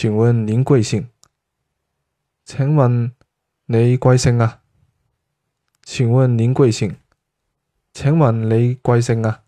请问您贵姓？请问你贵姓啊？请问您贵姓？请问你贵姓啊？